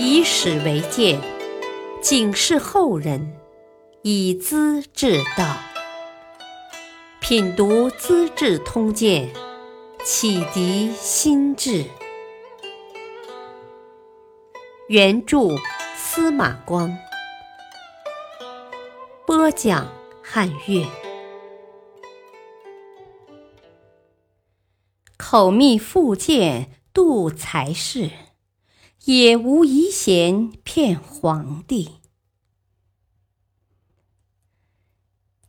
以史为鉴，警示后人，以资治道。品读《资治通鉴》，启迪心智。原著司马光，播讲汉乐。口蜜腹剑度才士，也无遗贤骗皇帝。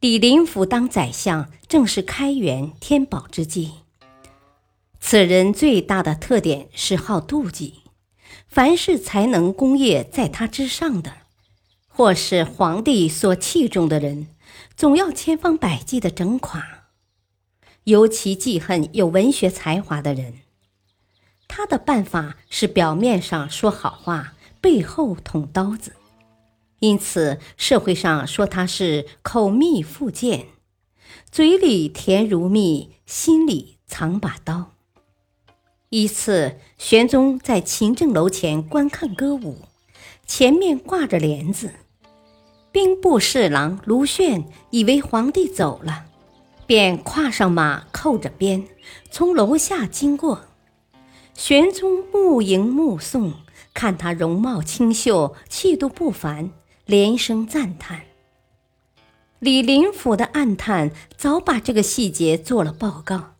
李林甫当宰相，正是开元天宝之际。此人最大的特点是好妒忌，凡是才能功业在他之上的，或是皇帝所器重的人，总要千方百计的整垮。尤其记恨有文学才华的人，他的办法是表面上说好话，背后捅刀子。因此，社会上说他是口蜜腹剑，嘴里甜如蜜，心里藏把刀。一次，玄宗在勤政楼前观看歌舞，前面挂着帘子，兵部侍郎卢旋以为皇帝走了。便跨上马，扣着鞭，从楼下经过。玄宗目迎目送，看他容貌清秀，气度不凡，连声赞叹。李林甫的暗叹早把这个细节做了报告。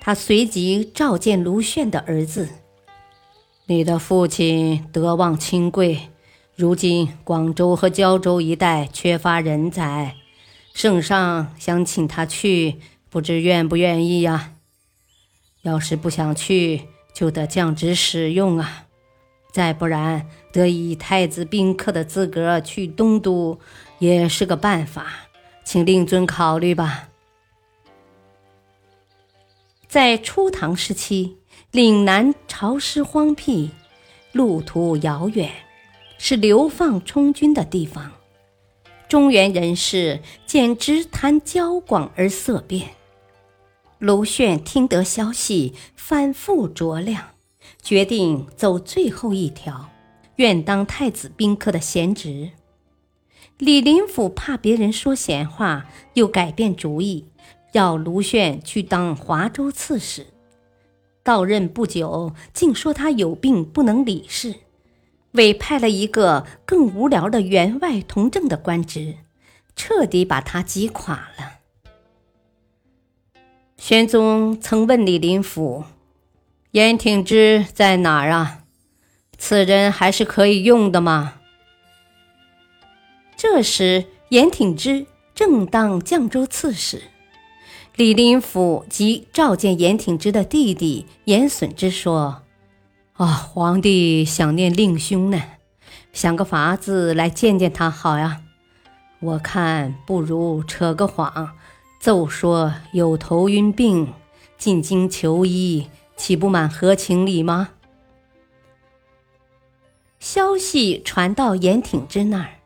他随即召见卢旋的儿子：“你的父亲德望清贵，如今广州和胶州一带缺乏人才。”圣上想请他去，不知愿不愿意呀？要是不想去，就得降职使用啊！再不然，得以太子宾客的资格去东都，也是个办法，请令尊考虑吧。在初唐时期，岭南潮湿荒僻，路途遥远，是流放充军的地方。中原人士简直谈交广而色变。卢旋听得消息，反复酌量，决定走最后一条，愿当太子宾客的闲职。李林甫怕别人说闲话，又改变主意，要卢旋去当华州刺史。到任不久，竟说他有病不能理事。委派了一个更无聊的员外同政的官职，彻底把他击垮了。玄宗曾问李林甫：“严挺之在哪儿啊？此人还是可以用的吗？”这时，严挺之正当绛州刺史，李林甫即召见严挺之的弟弟严损之说。啊，皇帝想念令兄呢，想个法子来见见他好呀。我看不如扯个谎，奏说有头晕病，进京求医，岂不满合情理吗？消息传到严挺之那儿，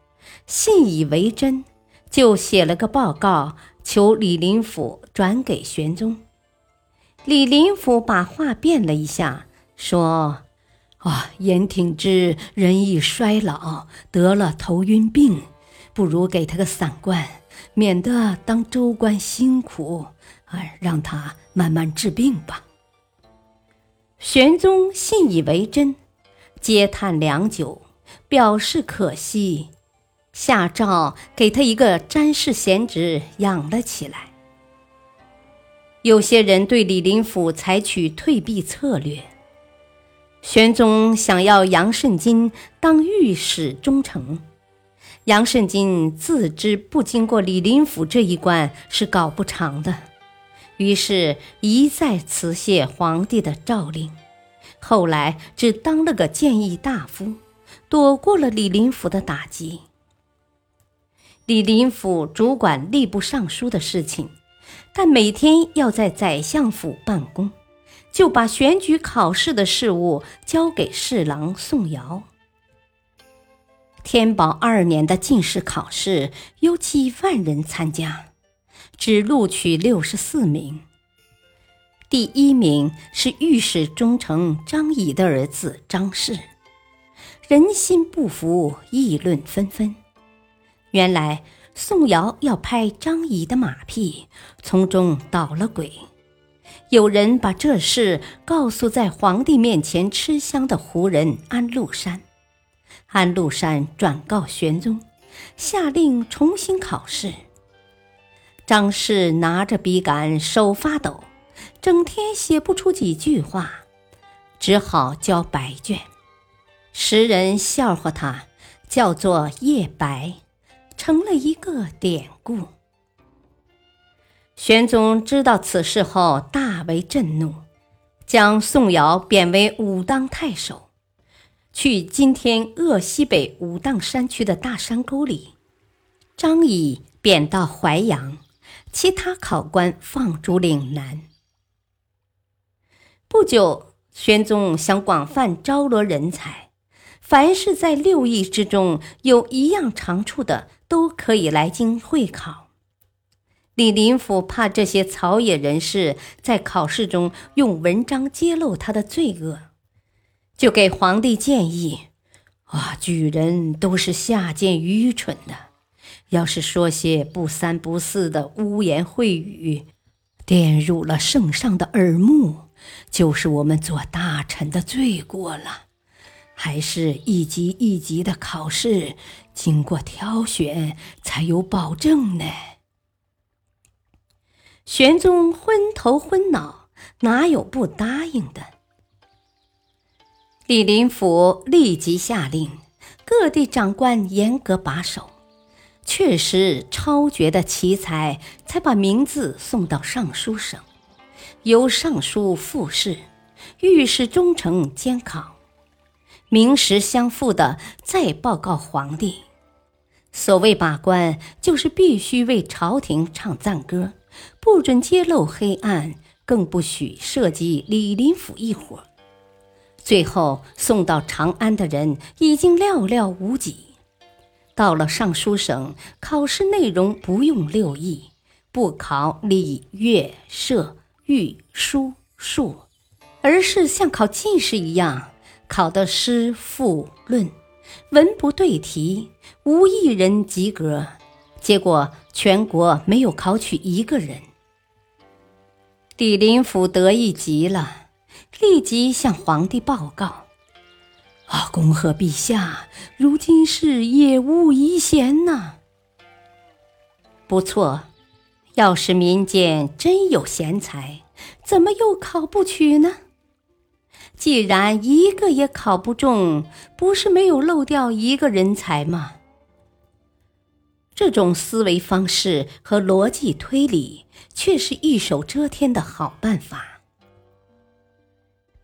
信以为真，就写了个报告，求李林甫转给玄宗。李林甫把话变了一下。说：“啊，严挺之人已衰老，得了头晕病，不如给他个散官，免得当州官辛苦，哎，让他慢慢治病吧。”玄宗信以为真，嗟叹良久，表示可惜，下诏给他一个詹事闲职养了起来。有些人对李林甫采取退避策略。玄宗想要杨慎金当御史中丞，杨慎金自知不经过李林甫这一关是搞不长的，于是一再辞谢皇帝的诏令，后来只当了个谏议大夫，躲过了李林甫的打击。李林甫主管吏部尚书的事情，但每天要在宰相府办公。就把选举考试的事务交给侍郎宋尧。天宝二年的进士考试有几万人参加，只录取六十四名。第一名是御史中丞张仪的儿子张氏，人心不服，议论纷纷。原来宋尧要拍张仪的马屁，从中捣了鬼。有人把这事告诉在皇帝面前吃香的胡人安禄山，安禄山转告玄宗，下令重新考试。张氏拿着笔杆，手发抖，整天写不出几句话，只好交白卷。时人笑话他，叫做叶白，成了一个典故。玄宗知道此事后，大为震怒，将宋尧贬为武当太守，去今天鄂西北武当山区的大山沟里。张仪贬到淮阳，其他考官放逐岭南。不久，玄宗想广泛招罗人才，凡是在六艺之中有一样长处的，都可以来京会考。李林甫怕这些草野人士在考试中用文章揭露他的罪恶，就给皇帝建议：啊，举人都是下贱愚蠢的，要是说些不三不四的污言秽语，玷辱了圣上的耳目，就是我们做大臣的罪过了。还是一级一级的考试，经过挑选才有保证呢。玄宗昏头昏脑，哪有不答应的？李林甫立即下令，各地长官严格把守，确实超绝的奇才，才把名字送到尚书省，由尚书复试，御史中丞监考，名实相符的再报告皇帝。所谓把关，就是必须为朝廷唱赞歌。不准揭露黑暗，更不许涉及李林甫一伙。最后送到长安的人已经寥寥无几。到了尚书省，考试内容不用六艺，不考礼乐射御书数，而是像考进士一样，考的诗赋论，文不对题，无一人及格。结果全国没有考取一个人。李林甫得意极了，立即向皇帝报告：“啊，恭贺陛下，如今是业无遗贤呐。不错，要是民间真有贤才，怎么又考不取呢？既然一个也考不中，不是没有漏掉一个人才吗？”这种思维方式和逻辑推理，却是一手遮天的好办法。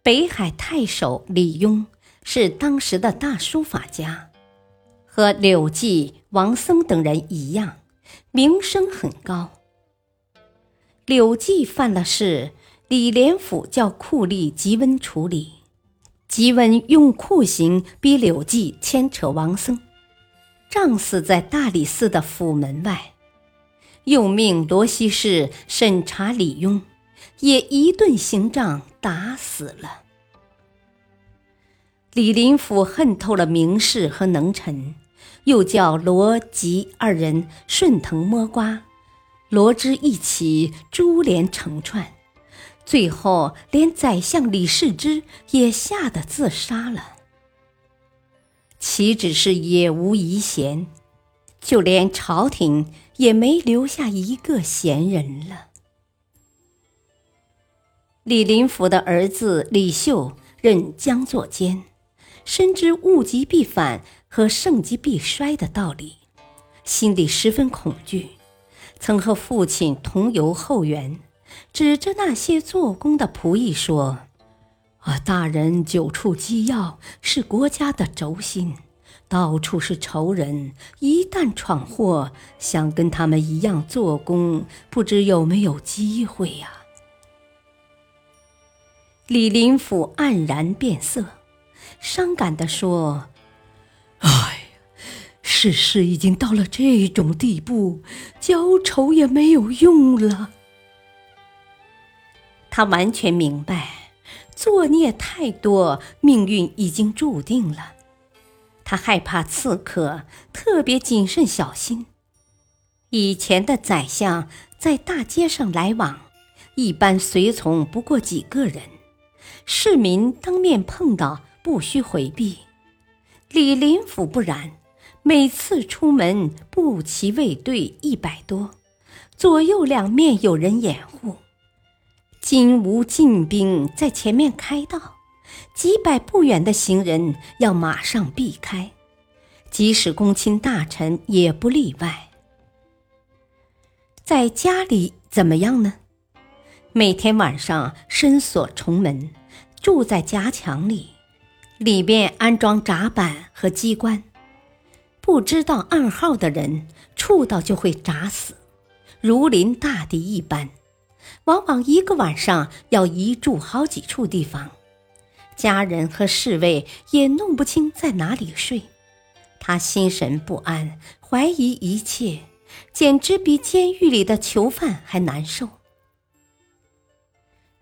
北海太守李邕是当时的大书法家，和柳记、王僧等人一样，名声很高。柳记犯了事，李连甫叫酷吏吉温处理，吉温用酷刑逼柳记牵扯王僧。杖死在大理寺的府门外，又命罗西氏审查李邕，也一顿刑杖打死了。李林甫恨透了名士和能臣，又叫罗吉二人顺藤摸瓜，罗织一起，株连成串，最后连宰相李世之也吓得自杀了。岂止是也无遗贤，就连朝廷也没留下一个贤人了。李林甫的儿子李秀任将作监，深知物极必反和盛极必衰的道理，心里十分恐惧，曾和父亲同游后园，指着那些做工的仆役说。啊！大人九处机要，是国家的轴心，到处是仇人。一旦闯祸，想跟他们一样做工，不知有没有机会呀？李林甫黯然变色，伤感地说：“哎呀，世事已经到了这种地步，浇愁也没有用了。”他完全明白。作孽太多，命运已经注定了。他害怕刺客，特别谨慎小心。以前的宰相在大街上来往，一般随从不过几个人，市民当面碰到不需回避。李林甫不然，每次出门步骑卫队一百多，左右两面有人掩护。金无禁兵在前面开道，几百步远的行人要马上避开，即使公卿大臣也不例外。在家里怎么样呢？每天晚上深锁重门，住在夹墙里。里边安装闸板和机关，不知道暗号的人触到就会砸死，如临大敌一般。往往一个晚上要移住好几处地方，家人和侍卫也弄不清在哪里睡。他心神不安，怀疑一切，简直比监狱里的囚犯还难受。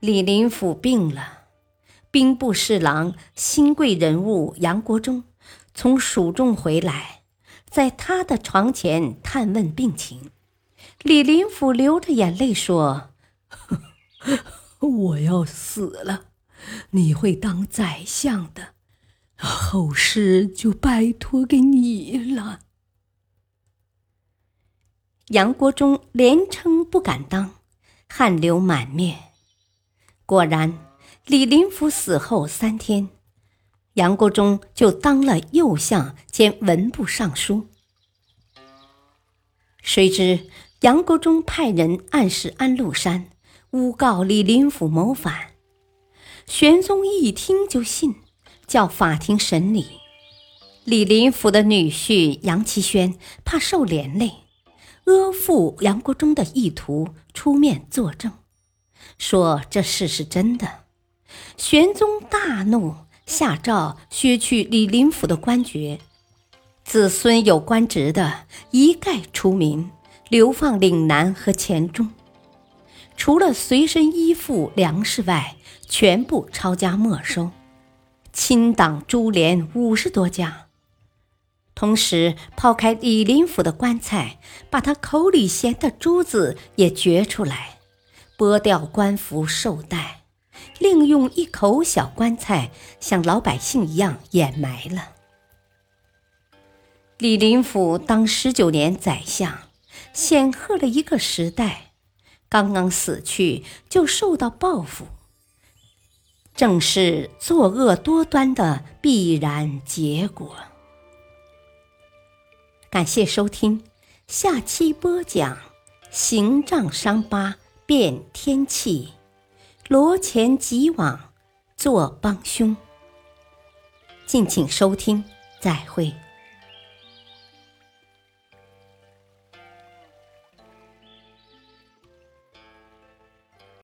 李林甫病了。兵部侍郎、新贵人物杨国忠从蜀中回来，在他的床前探问病情。李林甫流着眼泪说：“ 我要死了，你会当宰相的，后事就拜托给你了。”杨国忠连称不敢当，汗流满面。果然。李林甫死后三天，杨国忠就当了右相兼文部尚书。谁知杨国忠派人暗示安禄山，诬告李林甫谋反。玄宗一听就信，叫法庭审理。李林甫的女婿杨奇轩怕受连累，阿附杨国忠的意图出面作证，说这事是真的。玄宗大怒，下诏削去李林甫的官爵，子孙有官职的一概除名，流放岭南和黔中。除了随身衣服、粮食外，全部抄家没收。亲党株连五十多家，同时抛开李林甫的棺材，把他口里衔的珠子也掘出来，剥掉官服绶带。另用一口小棺材，像老百姓一样掩埋了。李林甫当十九年宰相，显赫了一个时代，刚刚死去就受到报复，正是作恶多端的必然结果。感谢收听，下期播讲：行杖伤疤变天气。罗前即往，作帮凶。敬请收听，再会。